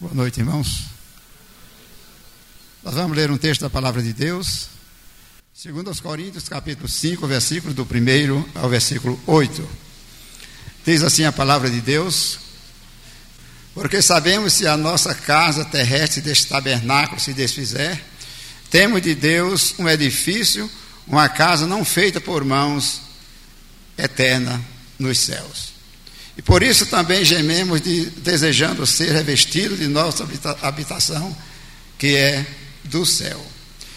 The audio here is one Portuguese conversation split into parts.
Boa noite, irmãos. Nós vamos ler um texto da palavra de Deus, segundo aos Coríntios, capítulo 5, versículo do 1 ao versículo 8. Diz assim a palavra de Deus: Porque sabemos se a nossa casa terrestre deste tabernáculo se desfizer, temos de Deus um edifício, uma casa não feita por mãos, eterna nos céus. E por isso também gememos de, desejando ser revestidos de nossa habitação, que é do céu.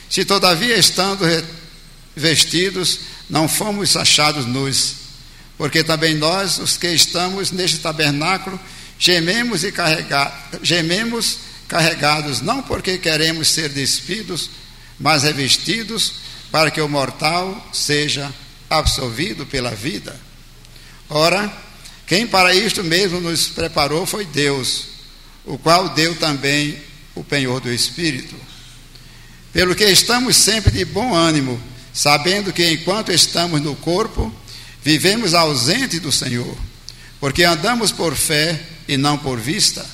Se todavia estando vestidos, não fomos achados nus, porque também nós, os que estamos neste tabernáculo, gememos e carrega, gememos carregados, não porque queremos ser despidos, mas revestidos, para que o mortal seja absolvido pela vida. Ora, quem para isto mesmo nos preparou foi Deus, o qual deu também o penhor do Espírito. Pelo que estamos sempre de bom ânimo, sabendo que enquanto estamos no corpo, vivemos ausente do Senhor, porque andamos por fé e não por vista.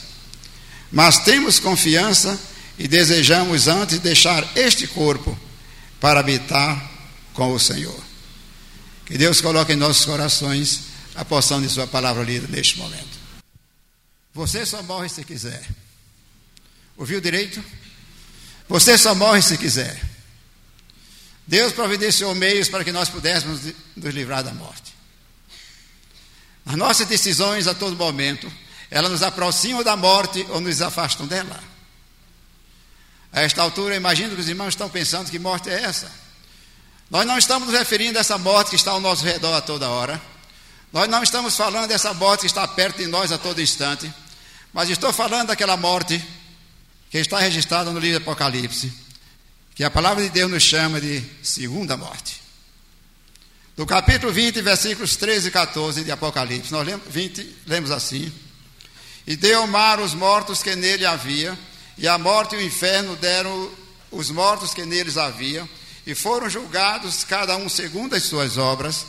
Mas temos confiança e desejamos antes deixar este corpo para habitar com o Senhor. Que Deus coloque em nossos corações a porção de Sua palavra lida neste momento. Você só morre se quiser. Ouviu direito? Você só morre se quiser. Deus providenciou meios para que nós pudéssemos nos livrar da morte. As nossas decisões a todo momento, elas nos aproximam da morte ou nos afastam dela. A esta altura, imagino que os irmãos estão pensando que morte é essa. Nós não estamos nos referindo a essa morte que está ao nosso redor a toda hora. Nós não estamos falando dessa morte que está perto de nós a todo instante, mas estou falando daquela morte que está registrada no livro do Apocalipse, que a palavra de Deus nos chama de segunda morte. No capítulo 20, versículos 13 e 14 de Apocalipse, nós lemos, 20, lemos assim: E deu o mar os mortos que nele havia, e a morte e o inferno deram os mortos que neles havia, e foram julgados cada um segundo as suas obras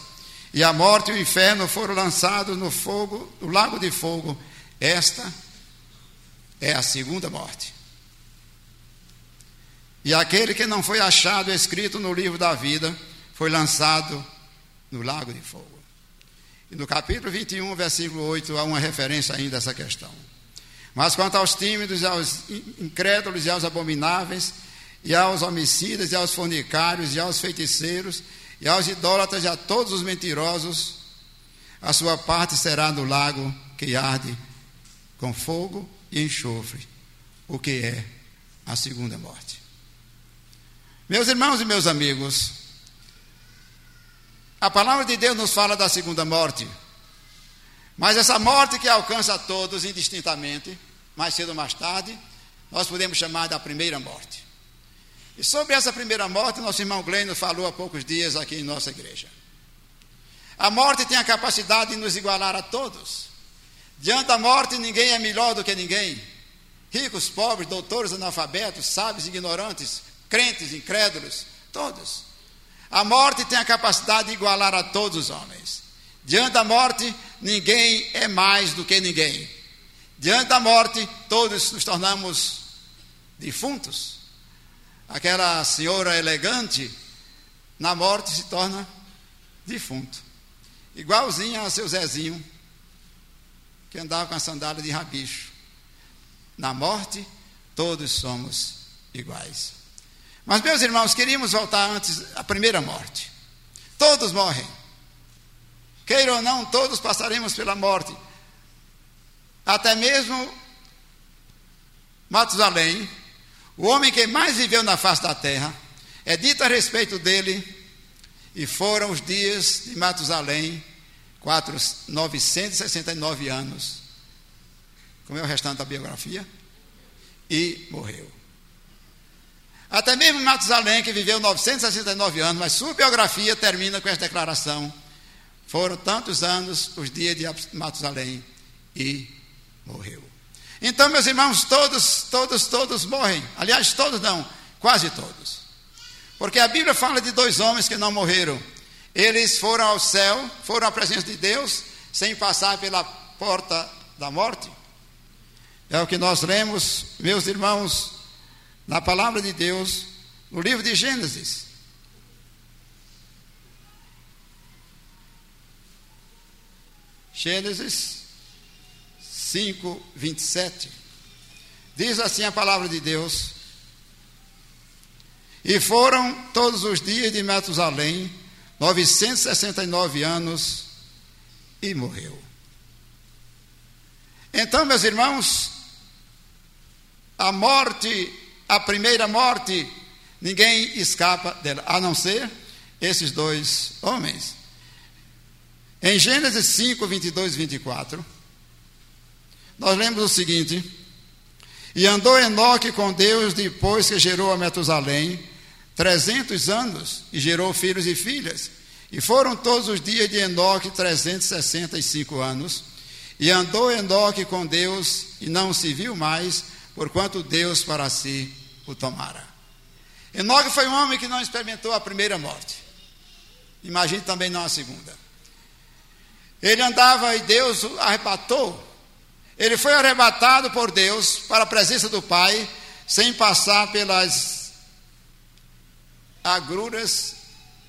e a morte e o inferno foram lançados no fogo, no lago de fogo. Esta é a segunda morte. E aquele que não foi achado escrito no livro da vida foi lançado no lago de fogo. E no capítulo 21, versículo 8, há uma referência ainda a essa questão. Mas quanto aos tímidos, aos incrédulos e aos abomináveis, e aos homicidas, e aos fornicários, e aos feiticeiros, e aos idólatras e a todos os mentirosos, a sua parte será no lago que arde com fogo e enxofre, o que é a segunda morte. Meus irmãos e meus amigos, a palavra de Deus nos fala da segunda morte, mas essa morte que alcança a todos indistintamente, mais cedo ou mais tarde, nós podemos chamar da primeira morte. E sobre essa primeira morte, nosso irmão Glênio falou há poucos dias aqui em nossa igreja. A morte tem a capacidade de nos igualar a todos. Diante da morte, ninguém é melhor do que ninguém. Ricos, pobres, doutores, analfabetos, sábios, ignorantes, crentes, incrédulos, todos. A morte tem a capacidade de igualar a todos os homens. Diante da morte, ninguém é mais do que ninguém. Diante da morte, todos nos tornamos defuntos aquela senhora elegante, na morte se torna defunto. Igualzinha a seu Zezinho, que andava com a sandália de rabicho. Na morte, todos somos iguais. Mas, meus irmãos, queríamos voltar antes à primeira morte. Todos morrem. Queira ou não, todos passaremos pela morte. Até mesmo Matusalém, o homem que mais viveu na face da terra, é dito a respeito dele, e foram os dias de Matusalém, 4, 969 anos. Como é o restante da biografia? E morreu. Até mesmo Matusalém, que viveu 969 anos, mas sua biografia termina com essa declaração: foram tantos anos os dias de Matusalém e morreu. Então, meus irmãos, todos, todos, todos morrem. Aliás, todos não, quase todos. Porque a Bíblia fala de dois homens que não morreram. Eles foram ao céu, foram à presença de Deus, sem passar pela porta da morte. É o que nós lemos, meus irmãos, na palavra de Deus, no livro de Gênesis. Gênesis 5, 27. Diz assim a palavra de Deus: E foram todos os dias de Matusalém, 969 anos, e morreu. Então, meus irmãos, a morte, a primeira morte, ninguém escapa dela, a não ser esses dois homens. Em Gênesis 5, 22 e 24, nós lemos o seguinte: E andou Enoque com Deus depois que gerou a Metusalém, trezentos anos, e gerou filhos e filhas. E foram todos os dias de Enoque 365 anos. E andou Enoque com Deus e não se viu mais, porquanto Deus para si o tomara. Enoque foi um homem que não experimentou a primeira morte. Imagine também não a segunda. Ele andava e Deus arrebatou. Ele foi arrebatado por Deus para a presença do Pai, sem passar pelas agruras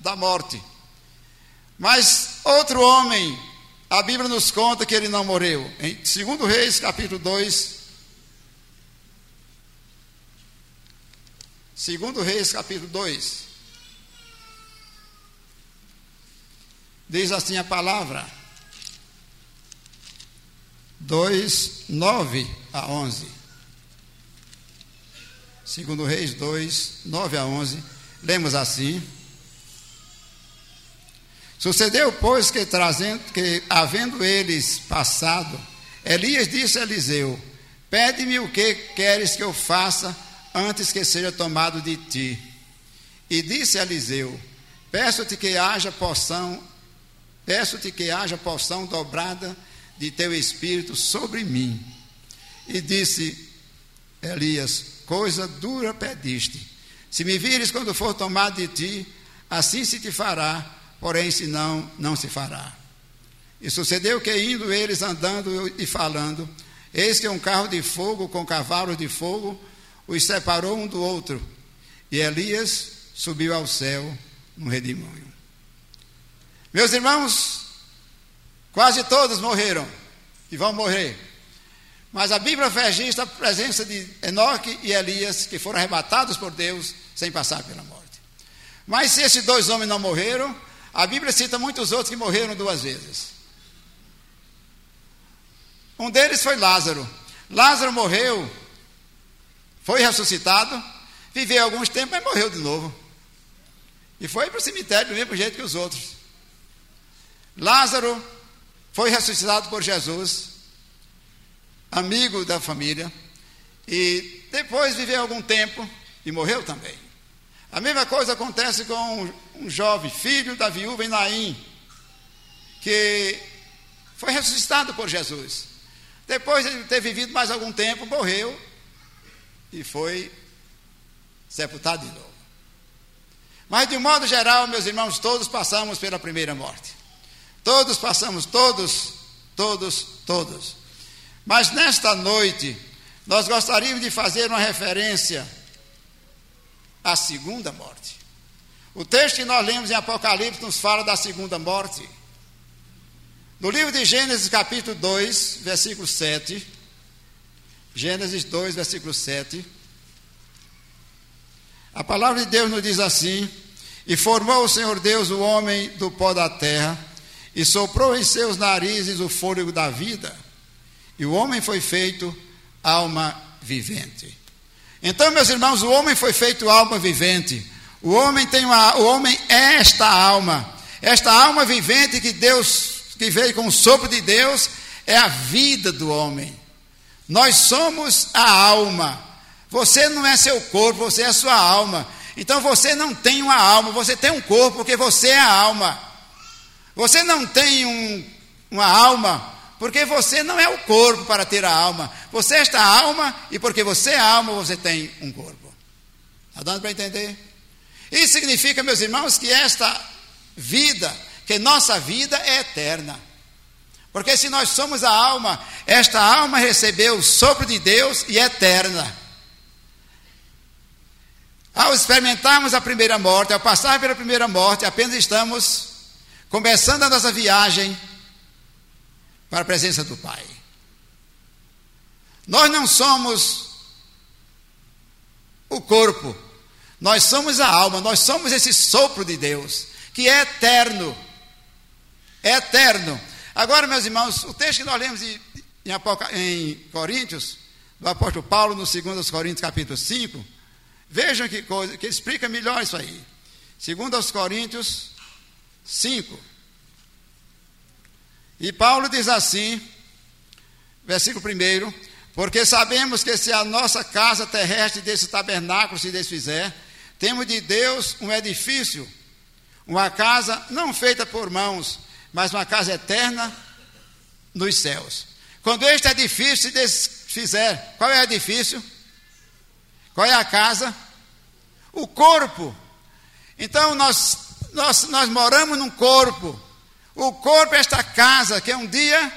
da morte. Mas outro homem, a Bíblia nos conta que ele não morreu. Em 2 Reis, capítulo 2. 2 Reis, capítulo 2. Diz assim a palavra. 2, 9 a 11. 2 Reis 2, 9 a 11. Lemos assim. Sucedeu, pois, que, trazendo, que havendo eles passado, Elias disse a Eliseu: Pede-me o que queres que eu faça antes que seja tomado de ti. E disse a Eliseu: Peço-te que haja poção, peço-te que haja poção dobrada de teu espírito sobre mim. E disse Elias: Coisa dura pediste. Se me vires quando for tomado de ti, assim se te fará porém senão não se fará. E sucedeu que indo eles andando e falando, eis que um carro de fogo com cavalos de fogo os separou um do outro, e Elias subiu ao céu no redemoinho. Meus irmãos, quase todos morreram e vão morrer. Mas a Bíblia registra a presença de Enoque e Elias, que foram arrebatados por Deus sem passar pela morte. Mas se esses dois homens não morreram, a Bíblia cita muitos outros que morreram duas vezes. Um deles foi Lázaro. Lázaro morreu, foi ressuscitado, viveu alguns tempos, mas morreu de novo. E foi para o cemitério do mesmo jeito que os outros. Lázaro foi ressuscitado por Jesus, amigo da família, e depois viveu algum tempo e morreu também. A mesma coisa acontece com um jovem, filho da viúva Naim, que foi ressuscitado por Jesus. Depois de ter vivido mais algum tempo, morreu e foi sepultado de novo. Mas de um modo geral, meus irmãos, todos passamos pela primeira morte. Todos passamos, todos, todos, todos. Mas nesta noite, nós gostaríamos de fazer uma referência a segunda morte. O texto que nós lemos em Apocalipse nos fala da segunda morte. No livro de Gênesis, capítulo 2, versículo 7. Gênesis 2, versículo 7. A palavra de Deus nos diz assim: E formou o Senhor Deus o homem do pó da terra, e soprou em seus narizes o fôlego da vida, e o homem foi feito alma vivente. Então, meus irmãos, o homem foi feito alma vivente. O homem tem uma, o homem é esta alma. Esta alma vivente que Deus, que veio com o sopro de Deus, é a vida do homem. Nós somos a alma. Você não é seu corpo, você é sua alma. Então você não tem uma alma, você tem um corpo, porque você é a alma. Você não tem um, uma alma, porque você não é o corpo para ter a alma. Você é esta alma, e porque você é alma, você tem um corpo. Está dando para entender? Isso significa, meus irmãos, que esta vida, que nossa vida é eterna. Porque se nós somos a alma, esta alma recebeu o sopro de Deus e é eterna. Ao experimentarmos a primeira morte, ao passar pela primeira morte, apenas estamos começando a nossa viagem para a presença do Pai. Nós não somos o corpo, nós somos a alma, nós somos esse sopro de Deus, que é eterno. É eterno. Agora, meus irmãos, o texto que nós lemos em, em, Coríntios, do apóstolo Paulo, no 2 Coríntios, capítulo 5, vejam que coisa, que explica melhor isso aí. 2 Coríntios 5. E Paulo diz assim, versículo 1: Porque sabemos que se a nossa casa terrestre desse tabernáculo se desfizer, temos de Deus um edifício, uma casa não feita por mãos, mas uma casa eterna nos céus. Quando este edifício se desfizer, qual é o edifício? Qual é a casa? O corpo. Então nós, nós, nós moramos num corpo. O corpo é esta casa que um dia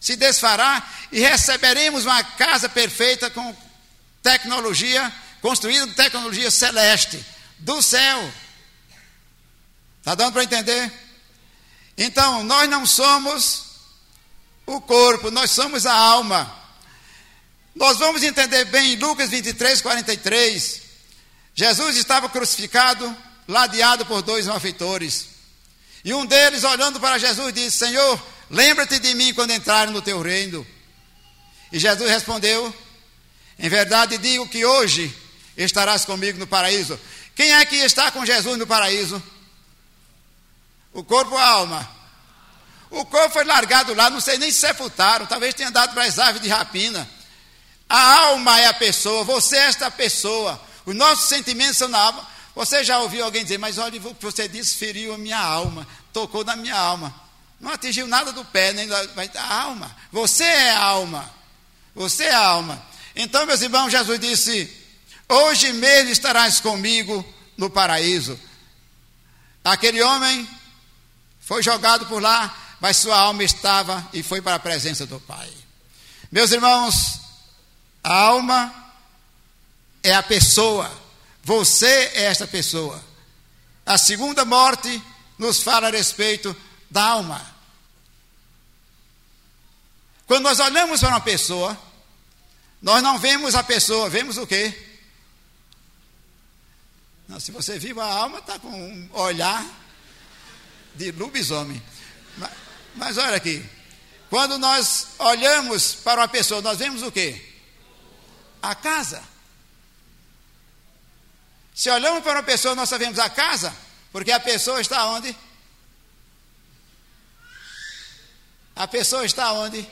se desfará e receberemos uma casa perfeita com tecnologia, construída com tecnologia celeste, do céu. Está dando para entender? Então, nós não somos o corpo, nós somos a alma. Nós vamos entender bem em Lucas 23, 43. Jesus estava crucificado, ladeado por dois malfeitores. E um deles, olhando para Jesus, disse: Senhor, lembra-te de mim quando entrarem no teu reino. E Jesus respondeu: Em verdade digo que hoje estarás comigo no paraíso. Quem é que está com Jesus no paraíso? O corpo ou a alma? O corpo foi largado lá, não sei nem se sepultaram, talvez tenha dado para as aves de rapina. A alma é a pessoa, você é esta pessoa. Os nossos sentimentos são na alma. Você já ouviu alguém dizer, mas olha, o que você disse feriu a minha alma, tocou na minha alma. Não atingiu nada do pé, nem da, da alma. Você é alma. Você é alma. Então, meus irmãos, Jesus disse: Hoje mesmo estarás comigo no paraíso. Aquele homem foi jogado por lá, mas sua alma estava e foi para a presença do Pai. Meus irmãos, a alma é a pessoa, você é esta pessoa. A segunda morte nos fala a respeito da alma. Quando nós olhamos para uma pessoa, nós não vemos a pessoa, vemos o quê? Não, se você viu a alma, está com um olhar de lobisomem. Mas, mas olha aqui, quando nós olhamos para uma pessoa, nós vemos o quê? A casa. Se olhamos para uma pessoa, nós só vemos a casa, porque a pessoa está onde? A pessoa está onde?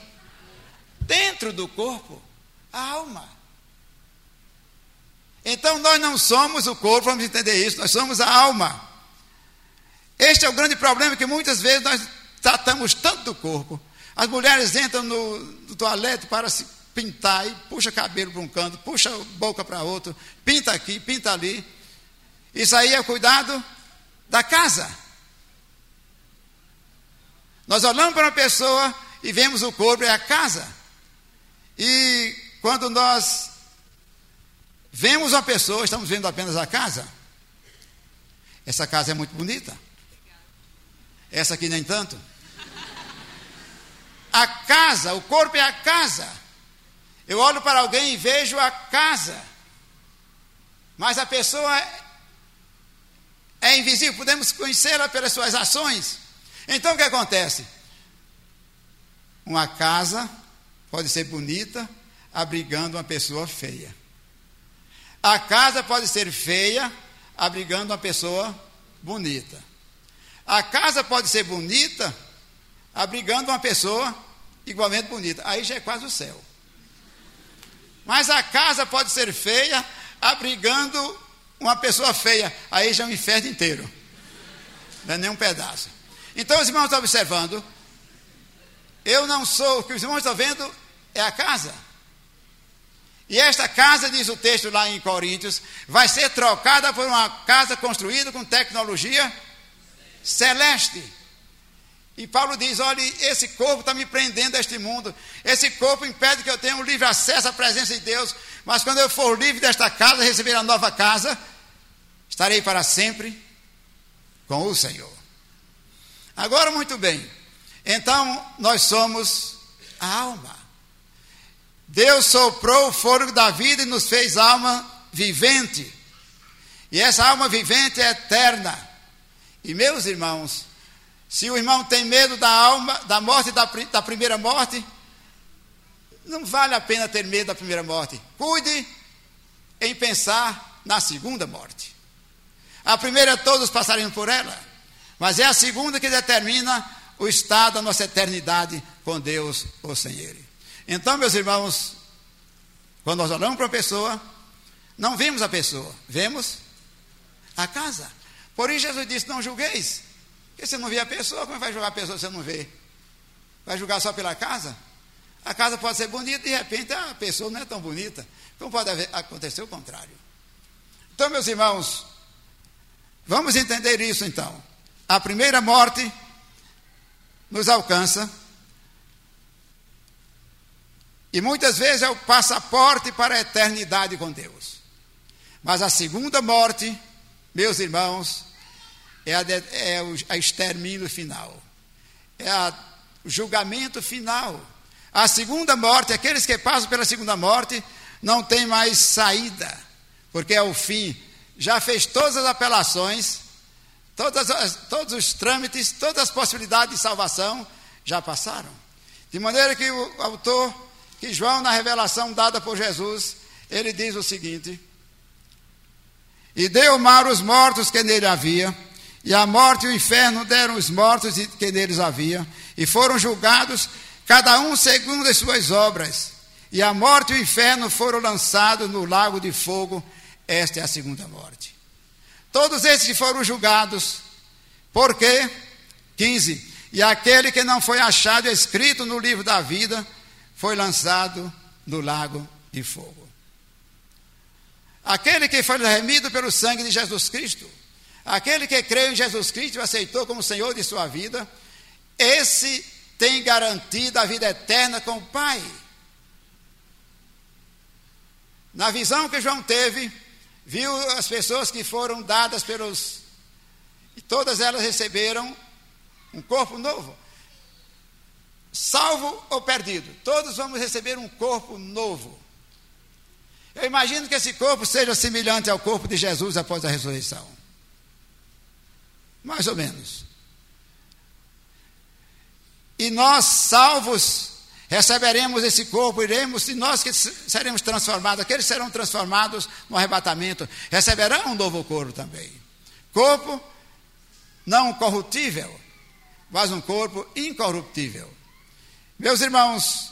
Dentro do corpo, a alma. Então nós não somos o corpo, vamos entender isso, nós somos a alma. Este é o grande problema que muitas vezes nós tratamos tanto do corpo. As mulheres entram no, no toalete para se pintar e puxa cabelo para um canto, puxa boca para outro, pinta aqui, pinta ali. Isso aí é cuidado da casa. Nós olhamos para uma pessoa e vemos o corpo, é a casa. E quando nós vemos uma pessoa, estamos vendo apenas a casa. Essa casa é muito bonita. Essa aqui nem tanto. A casa, o corpo é a casa. Eu olho para alguém e vejo a casa. Mas a pessoa é invisível, podemos conhecê-la pelas suas ações. Então o que acontece? Uma casa pode ser bonita, abrigando uma pessoa feia. A casa pode ser feia, abrigando uma pessoa bonita. A casa pode ser bonita, abrigando uma pessoa igualmente bonita. Aí já é quase o céu. Mas a casa pode ser feia, abrigando uma pessoa feia. Aí já é o inferno inteiro. Não é nem um pedaço. Então os irmãos estão observando. Eu não sou, o que os irmãos estão vendo é a casa. E esta casa, diz o texto lá em Coríntios, vai ser trocada por uma casa construída com tecnologia celeste. E Paulo diz: olha, esse corpo está me prendendo a este mundo. Esse corpo impede que eu tenha um livre acesso à presença de Deus. Mas quando eu for livre desta casa, receber a nova casa, estarei para sempre com o Senhor. Agora, muito bem. Então, nós somos a alma. Deus soprou o fôlego da vida e nos fez alma vivente. E essa alma vivente é eterna. E meus irmãos, se o irmão tem medo da alma, da morte da, da primeira morte, não vale a pena ter medo da primeira morte. Cuide em pensar na segunda morte. A primeira todos passaremos por ela, mas é a segunda que determina o estado da nossa eternidade com Deus ou sem Ele. Então, meus irmãos, quando nós olhamos para a pessoa, não vemos a pessoa, vemos a casa. Por isso Jesus disse: Não julgueis. Porque você não vê a pessoa, como é vai julgar a pessoa se você não vê? Vai julgar só pela casa? A casa pode ser bonita e de repente a pessoa não é tão bonita. Como pode acontecer o contrário? Então, meus irmãos, vamos entender isso então. A primeira morte nos alcança. E muitas vezes é o passaporte para a eternidade com Deus. Mas a segunda morte, meus irmãos, é, a, é o a extermínio final, é a, o julgamento final. A segunda morte, aqueles que passam pela segunda morte, não tem mais saída, porque é o fim. Já fez todas as apelações, todas as, todos os trâmites, todas as possibilidades de salvação já passaram. De maneira que o autor, que João, na revelação dada por Jesus, ele diz o seguinte: E deu mar os mortos que nele havia, e a morte e o inferno deram os mortos que neles havia, e foram julgados, cada um segundo as suas obras. E a morte e o inferno foram lançados no lago de fogo. Esta é a segunda morte. Todos esses foram julgados, por quê? 15. E aquele que não foi achado escrito no livro da vida foi lançado no lago de fogo. Aquele que foi remido pelo sangue de Jesus Cristo Aquele que creu em Jesus Cristo e aceitou como Senhor de sua vida, esse tem garantido a vida eterna com o Pai. Na visão que João teve, viu as pessoas que foram dadas pelos. E todas elas receberam um corpo novo. Salvo ou perdido, todos vamos receber um corpo novo. Eu imagino que esse corpo seja semelhante ao corpo de Jesus após a ressurreição. Mais ou menos. E nós, salvos, receberemos esse corpo, iremos, e nós que seremos transformados, aqueles serão transformados no arrebatamento, receberão um novo corpo também. Corpo não corruptível, mas um corpo incorruptível. Meus irmãos,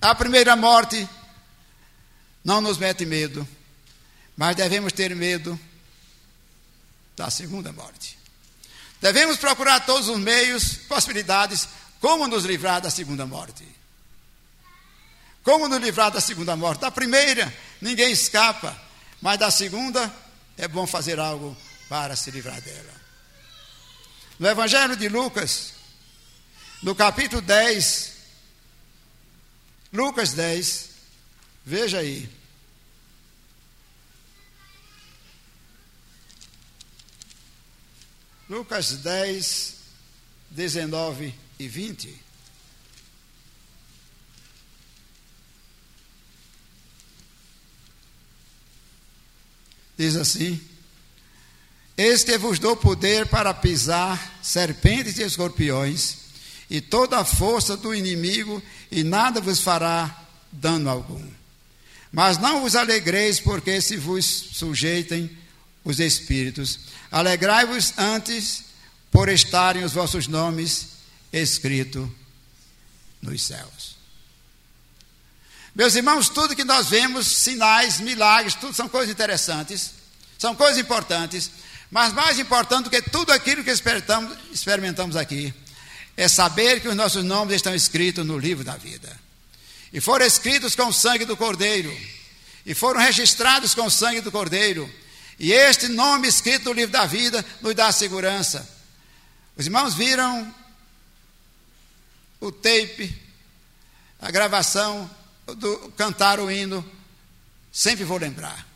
a primeira morte não nos mete medo, mas devemos ter medo da segunda morte. Devemos procurar todos os meios, possibilidades, como nos livrar da segunda morte. Como nos livrar da segunda morte? Da primeira, ninguém escapa, mas da segunda, é bom fazer algo para se livrar dela. No Evangelho de Lucas, no capítulo 10, Lucas 10, veja aí. Lucas 10, 19 e 20. Diz assim: Eis que vos dou poder para pisar serpentes e escorpiões, e toda a força do inimigo, e nada vos fará dano algum. Mas não vos alegreis, porque se vos sujeitem os espíritos. Alegrai-vos antes por estarem os vossos nomes escritos nos céus. Meus irmãos, tudo que nós vemos, sinais, milagres, tudo são coisas interessantes, são coisas importantes, mas mais importante do que tudo aquilo que experimentamos, aqui, é saber que os nossos nomes estão escritos no livro da vida. E foram escritos com o sangue do Cordeiro, e foram registrados com o sangue do Cordeiro e este nome escrito no livro da vida nos dá segurança. Os irmãos viram o tape, a gravação do cantar o hino, sempre vou lembrar.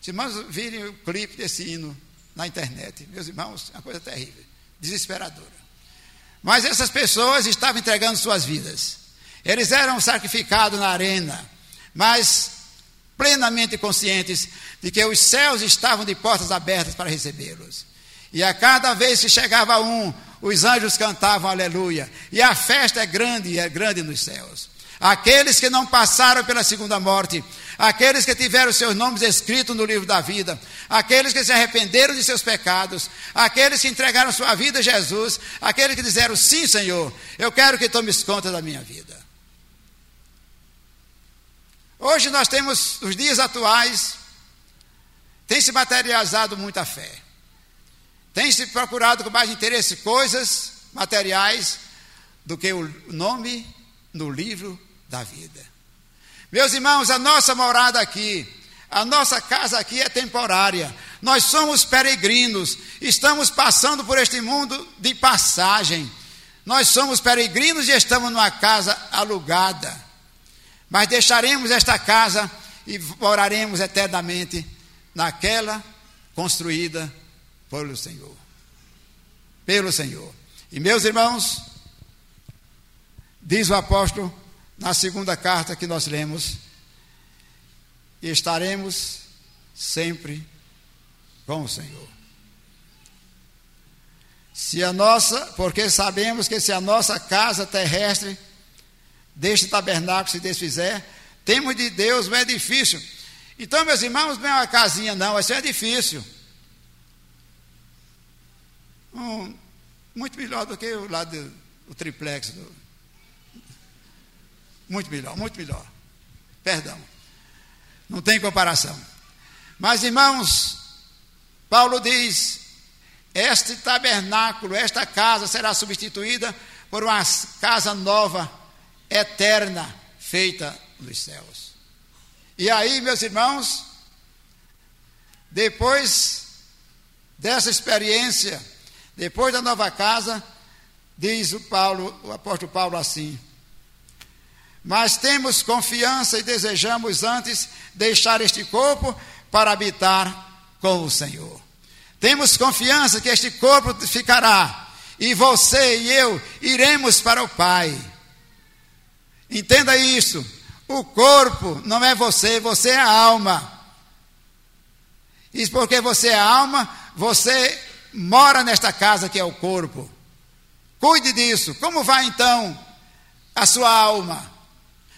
Se irmãos virem o clipe desse hino na internet, meus irmãos, é uma coisa terrível, desesperadora. Mas essas pessoas estavam entregando suas vidas. Eles eram sacrificados na arena, mas plenamente conscientes de que os céus estavam de portas abertas para recebê-los. E a cada vez que chegava um, os anjos cantavam aleluia. E a festa é grande, é grande nos céus. Aqueles que não passaram pela segunda morte, aqueles que tiveram seus nomes escritos no livro da vida, aqueles que se arrependeram de seus pecados, aqueles que entregaram sua vida a Jesus, aqueles que disseram: Sim, Senhor, eu quero que tomes conta da minha vida. Hoje nós temos, os dias atuais, tem se materializado muita fé, tem se procurado com mais interesse coisas materiais do que o nome no livro da vida. Meus irmãos, a nossa morada aqui, a nossa casa aqui é temporária. Nós somos peregrinos, estamos passando por este mundo de passagem. Nós somos peregrinos e estamos numa casa alugada. Mas deixaremos esta casa e moraremos eternamente naquela construída pelo Senhor. Pelo Senhor. E meus irmãos, diz o apóstolo na segunda carta que nós lemos, estaremos sempre com o Senhor. Se a nossa, porque sabemos que se a nossa casa terrestre deste tabernáculo se desfizer, temos de Deus um edifício. Então, meus irmãos, não é uma casinha, não, vai ser um edifício. Um, muito melhor do que o lado do triplex do, muito melhor, muito melhor. Perdão. Não tem comparação. Mas, irmãos, Paulo diz: este tabernáculo, esta casa será substituída por uma casa nova, eterna, feita nos céus. E aí, meus irmãos, depois dessa experiência, depois da nova casa, diz o Paulo, o apóstolo Paulo assim: mas temos confiança e desejamos antes deixar este corpo para habitar com o Senhor. Temos confiança que este corpo ficará e você e eu iremos para o Pai. Entenda isso. O corpo não é você, você é a alma. E porque você é alma, você mora nesta casa que é o corpo. Cuide disso. Como vai então a sua alma?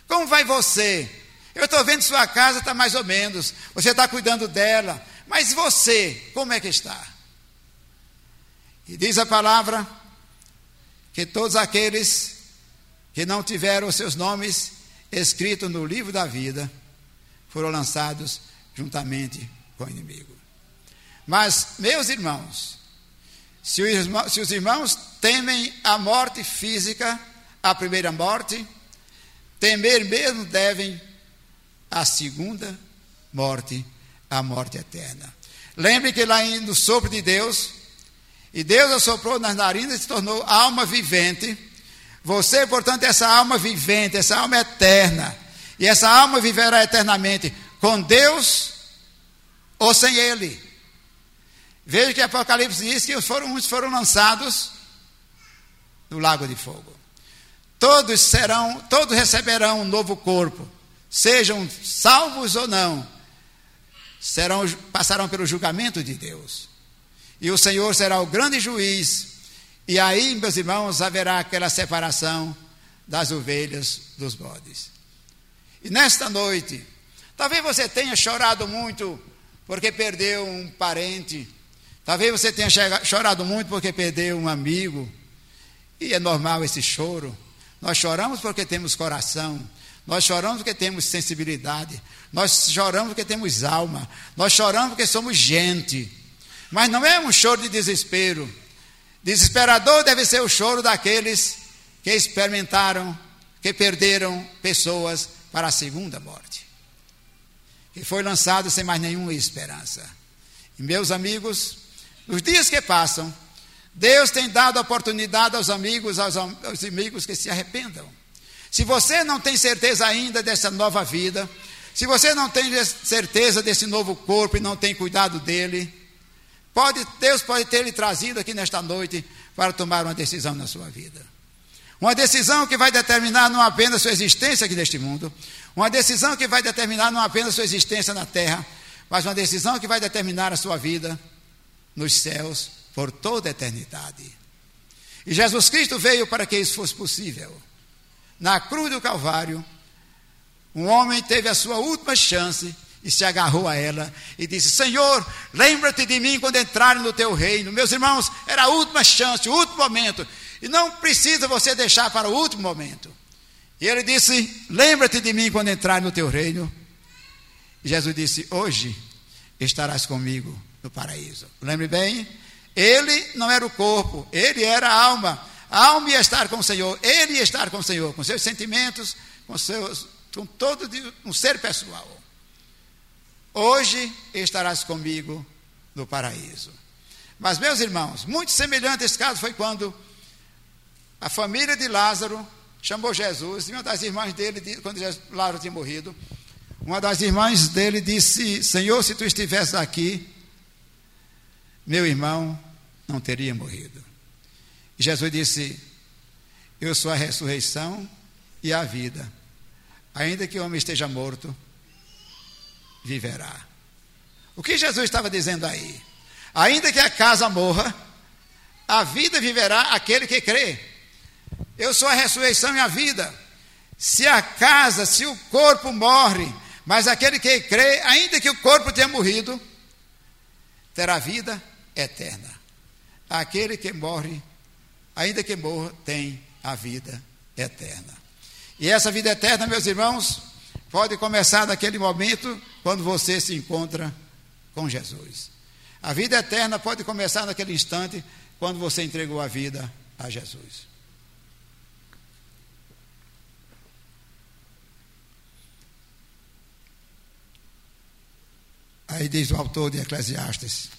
Como vai você? Eu estou vendo sua casa está mais ou menos, você está cuidando dela, mas você, como é que está? E diz a palavra que todos aqueles que não tiveram seus nomes escritos no livro da vida foram lançados juntamente com o inimigo. Mas, meus irmãos, se os irmãos, se os irmãos temem a morte física, a primeira morte, Temer mesmo devem a segunda morte, a morte eterna. Lembre que lá no sopro de Deus, e Deus assoprou nas narinas e se tornou alma vivente. Você, portanto, é essa alma vivente, essa alma eterna. E essa alma viverá eternamente com Deus ou sem Ele. Veja que Apocalipse diz que foram, uns foram lançados no lago de fogo. Todos serão, todos receberão um novo corpo, sejam salvos ou não, serão, passarão pelo julgamento de Deus. E o Senhor será o grande juiz, e aí, meus irmãos, haverá aquela separação das ovelhas dos bodes. E nesta noite, talvez você tenha chorado muito porque perdeu um parente, talvez você tenha chorado muito porque perdeu um amigo, e é normal esse choro. Nós choramos porque temos coração. Nós choramos porque temos sensibilidade. Nós choramos porque temos alma. Nós choramos porque somos gente. Mas não é um choro de desespero. Desesperador deve ser o choro daqueles que experimentaram, que perderam pessoas para a segunda morte. Que foi lançado sem mais nenhuma esperança. E meus amigos, nos dias que passam, Deus tem dado oportunidade aos amigos, aos, aos amigos que se arrependam. Se você não tem certeza ainda dessa nova vida, se você não tem certeza desse novo corpo e não tem cuidado dele, pode, Deus pode ter lhe trazido aqui nesta noite para tomar uma decisão na sua vida. Uma decisão que vai determinar não apenas sua existência aqui neste mundo, uma decisão que vai determinar não apenas sua existência na terra, mas uma decisão que vai determinar a sua vida nos céus por toda a eternidade. E Jesus Cristo veio para que isso fosse possível. Na cruz do Calvário, um homem teve a sua última chance e se agarrou a ela e disse: Senhor, lembra-te de mim quando entrarem no teu reino. Meus irmãos, era a última chance, o último momento. E não precisa você deixar para o último momento. E ele disse: Lembra-te de mim quando entrar no teu reino. E Jesus disse: Hoje estarás comigo no paraíso. Lembre bem, ele não era o corpo, ele era a alma. A alma ia estar com o Senhor, ele ia estar com o Senhor, com seus sentimentos, com, seus, com todo um ser pessoal. Hoje estarás comigo no paraíso. Mas, meus irmãos, muito semelhante a esse caso foi quando a família de Lázaro chamou Jesus, e uma das irmãs dele, quando Lázaro tinha morrido, uma das irmãs dele disse: Senhor, se tu estivesse aqui, meu irmão não teria morrido. E Jesus disse: Eu sou a ressurreição e a vida. Ainda que o homem esteja morto, viverá. O que Jesus estava dizendo aí? Ainda que a casa morra, a vida viverá aquele que crê. Eu sou a ressurreição e a vida. Se a casa, se o corpo morre, mas aquele que crê, ainda que o corpo tenha morrido, terá vida eterna. Aquele que morre, ainda que morra, tem a vida eterna. E essa vida eterna, meus irmãos, pode começar naquele momento quando você se encontra com Jesus. A vida eterna pode começar naquele instante quando você entregou a vida a Jesus. Aí diz o autor de Eclesiastes: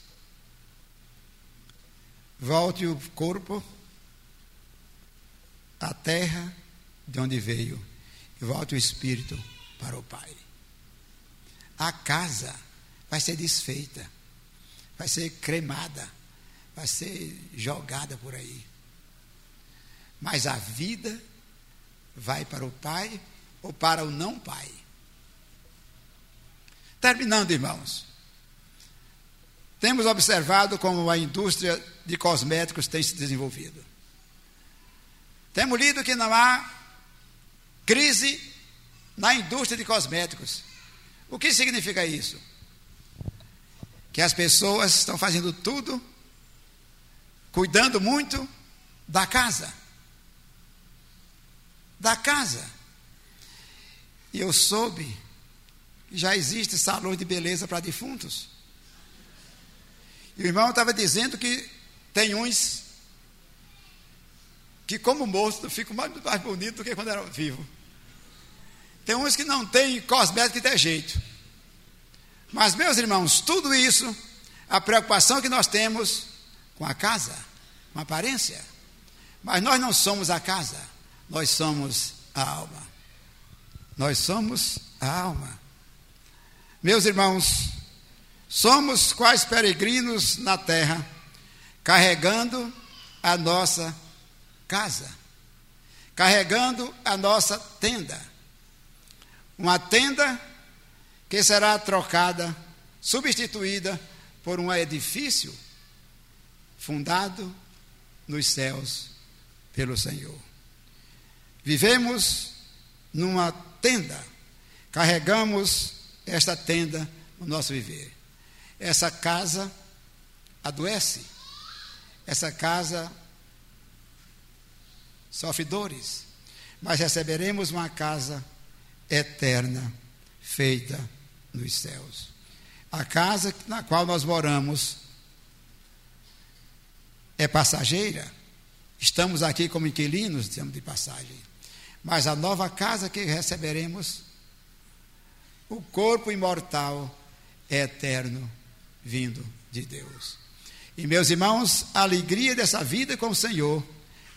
Volte o corpo à terra de onde veio, e volte o espírito para o Pai. A casa vai ser desfeita, vai ser cremada, vai ser jogada por aí. Mas a vida vai para o Pai ou para o não Pai. Terminando, irmãos. Temos observado como a indústria de cosméticos tem se desenvolvido. Temos lido que não há crise na indústria de cosméticos. O que significa isso? Que as pessoas estão fazendo tudo, cuidando muito da casa. Da casa. E eu soube já existe salões de beleza para defuntos. E o irmão estava dizendo que tem uns que, como morto, ficam mais, mais bonitos do que quando eram vivos. Tem uns que não tem cosmético tem jeito. Mas, meus irmãos, tudo isso, a preocupação que nós temos com a casa, com a aparência. Mas nós não somos a casa, nós somos a alma. Nós somos a alma. Meus irmãos, somos quais peregrinos na terra, carregando a nossa casa, carregando a nossa tenda. Uma tenda que será trocada, substituída por um edifício fundado nos céus pelo Senhor. Vivemos numa tenda, carregamos esta tenda no nosso viver. Essa casa adoece, essa casa sofre dores, mas receberemos uma casa eterna, feita nos céus. A casa na qual nós moramos é passageira. Estamos aqui como inquilinos, dizemos de passagem. Mas a nova casa que receberemos o corpo imortal é eterno, vindo de Deus. E meus irmãos, a alegria dessa vida com o Senhor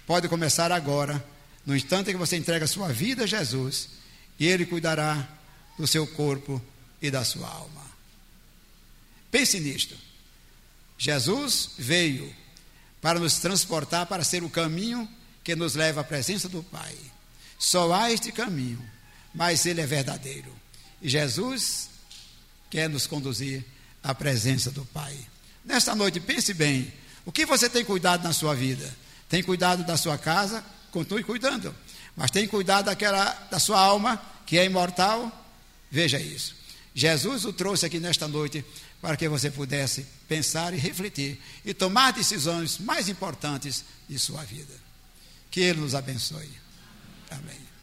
pode começar agora, no instante que você entrega a sua vida a Jesus, e Ele cuidará do seu corpo e da sua alma. Pense nisto. Jesus veio para nos transportar para ser o caminho que nos leva à presença do Pai. Só há este caminho, mas ele é verdadeiro. E Jesus quer nos conduzir à presença do Pai. Nesta noite, pense bem: o que você tem cuidado na sua vida? Tem cuidado da sua casa? Continue cuidando. Mas tem cuidado daquela, da sua alma, que é imortal? Veja isso. Jesus o trouxe aqui nesta noite para que você pudesse pensar e refletir e tomar decisões mais importantes de sua vida. Que Ele nos abençoe. Amém.